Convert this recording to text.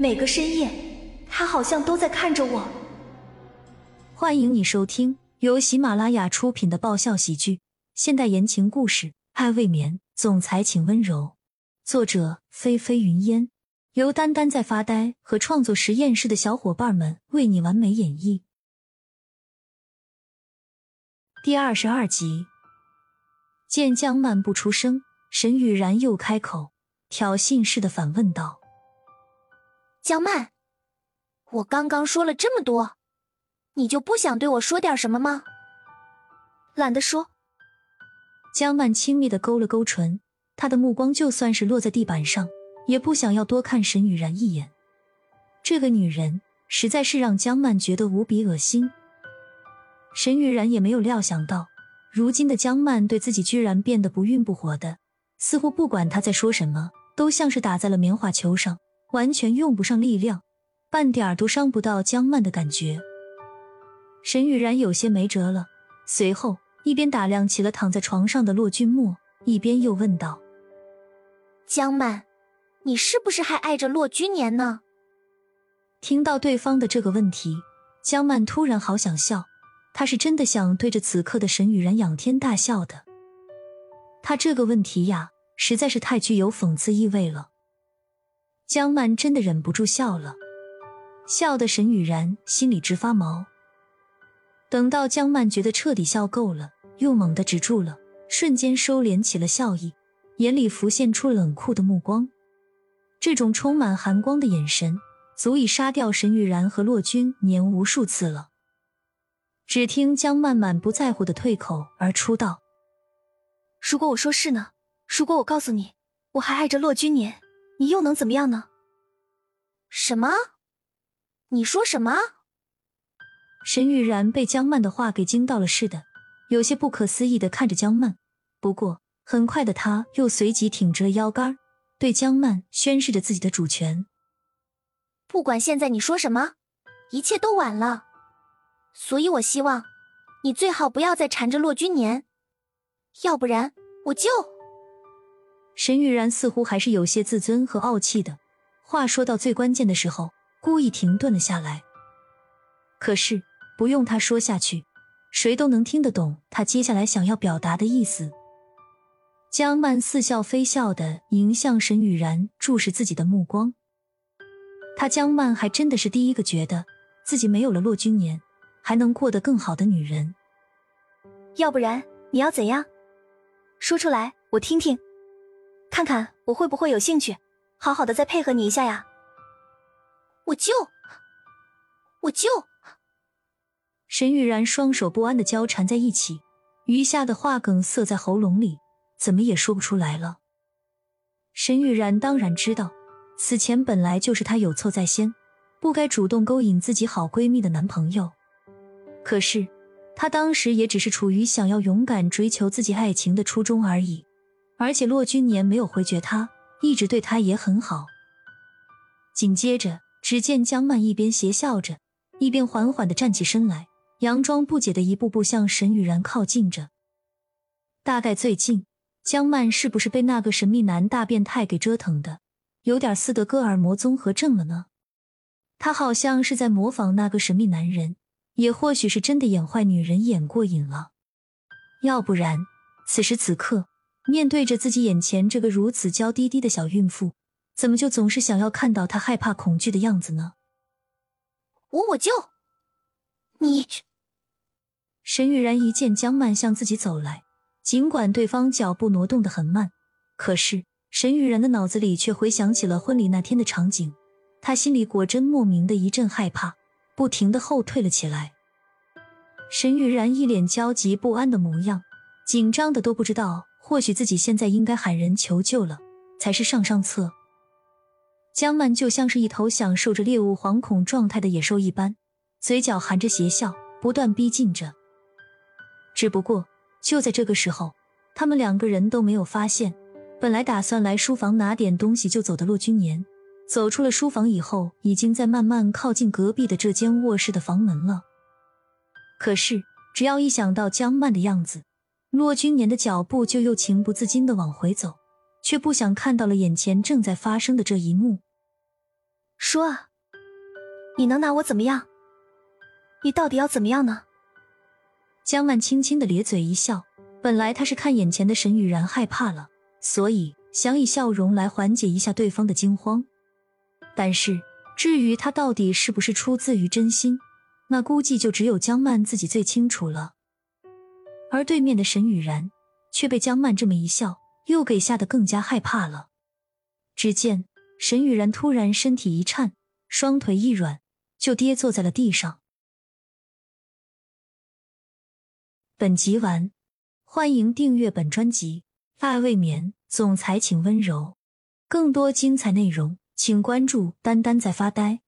每个深夜，他好像都在看着我。欢迎你收听由喜马拉雅出品的爆笑喜剧、现代言情故事《爱未眠》，总裁请温柔。作者：菲菲云烟，由丹丹在发呆和创作实验室的小伙伴们为你完美演绎。第二十二集，见江漫不出声，沈雨然又开口，挑衅似的反问道：“江曼，我刚刚说了这么多，你就不想对我说点什么吗？”懒得说。江曼轻蔑的勾了勾唇，她的目光就算是落在地板上，也不想要多看沈雨然一眼。这个女人实在是让江曼觉得无比恶心。沈雨然也没有料想到，如今的江曼对自己居然变得不愠不火的，似乎不管他在说什么，都像是打在了棉花球上，完全用不上力量，半点都伤不到江曼的感觉。沈雨然有些没辙了，随后一边打量起了躺在床上的骆君莫，一边又问道：“江曼，你是不是还爱着骆君年呢？”听到对方的这个问题，江曼突然好想笑。她是真的想对着此刻的沈雨然仰天大笑的。他这个问题呀，实在是太具有讽刺意味了。江曼真的忍不住笑了，笑得沈雨然心里直发毛。等到江曼觉得彻底笑够了，又猛地止住了，瞬间收敛起了笑意，眼里浮现出冷酷的目光。这种充满寒光的眼神，足以杀掉沈雨然和骆君年无数次了。只听江曼满不在乎的退口而出道：“如果我说是呢？如果我告诉你我还爱着骆君年，你又能怎么样呢？”什么？你说什么？沈雨然被江曼的话给惊到了似的，有些不可思议的看着江曼。不过很快的，他又随即挺直了腰杆，对江曼宣示着自己的主权：“不管现在你说什么，一切都晚了。”所以，我希望你最好不要再缠着骆君年，要不然我就……沈雨然似乎还是有些自尊和傲气的，话说到最关键的时候，故意停顿了下来。可是不用他说下去，谁都能听得懂他接下来想要表达的意思。江曼似笑非笑的迎向沈雨然注视自己的目光，他江曼还真的是第一个觉得自己没有了骆君年。还能过得更好的女人，要不然你要怎样？说出来我听听，看看我会不会有兴趣，好好的再配合你一下呀。我就，我就。沈雨然双手不安的交缠在一起，余下的话梗塞在喉咙里，怎么也说不出来了。沈雨然当然知道，此前本来就是她有错在先，不该主动勾引自己好闺蜜的男朋友。可是，她当时也只是处于想要勇敢追求自己爱情的初衷而已，而且骆君年没有回绝他，一直对他也很好。紧接着，只见江曼一边邪笑着，一边缓缓的站起身来，佯装不解的一步步向沈雨然靠近着。大概最近，江曼是不是被那个神秘男大变态给折腾的，有点斯德哥尔摩综合症了呢？他好像是在模仿那个神秘男人。也或许是真的演坏女人演过瘾了，要不然此时此刻面对着自己眼前这个如此娇滴滴的小孕妇，怎么就总是想要看到她害怕恐惧的样子呢？我我就你。沈雨然一见江曼向自己走来，尽管对方脚步挪动的很慢，可是沈雨然的脑子里却回想起了婚礼那天的场景，她心里果真莫名的一阵害怕。不停的后退了起来，沈雨然一脸焦急不安的模样，紧张的都不知道，或许自己现在应该喊人求救了才是上上策。江曼就像是一头享受着猎物惶恐状态的野兽一般，嘴角含着邪笑，不断逼近着。只不过就在这个时候，他们两个人都没有发现，本来打算来书房拿点东西就走的骆君年。走出了书房以后，已经在慢慢靠近隔壁的这间卧室的房门了。可是，只要一想到江曼的样子，骆君年的脚步就又情不自禁的往回走，却不想看到了眼前正在发生的这一幕。说啊，你能拿我怎么样？你到底要怎么样呢？江曼轻轻的咧嘴一笑，本来她是看眼前的沈雨然害怕了，所以想以笑容来缓解一下对方的惊慌。但是至于他到底是不是出自于真心，那估计就只有江曼自己最清楚了。而对面的沈雨然却被江曼这么一笑，又给吓得更加害怕了。只见沈雨然突然身体一颤，双腿一软，就跌坐在了地上。本集完，欢迎订阅本专辑《爱未眠》，总裁请温柔。更多精彩内容，请关注“丹丹在发呆”。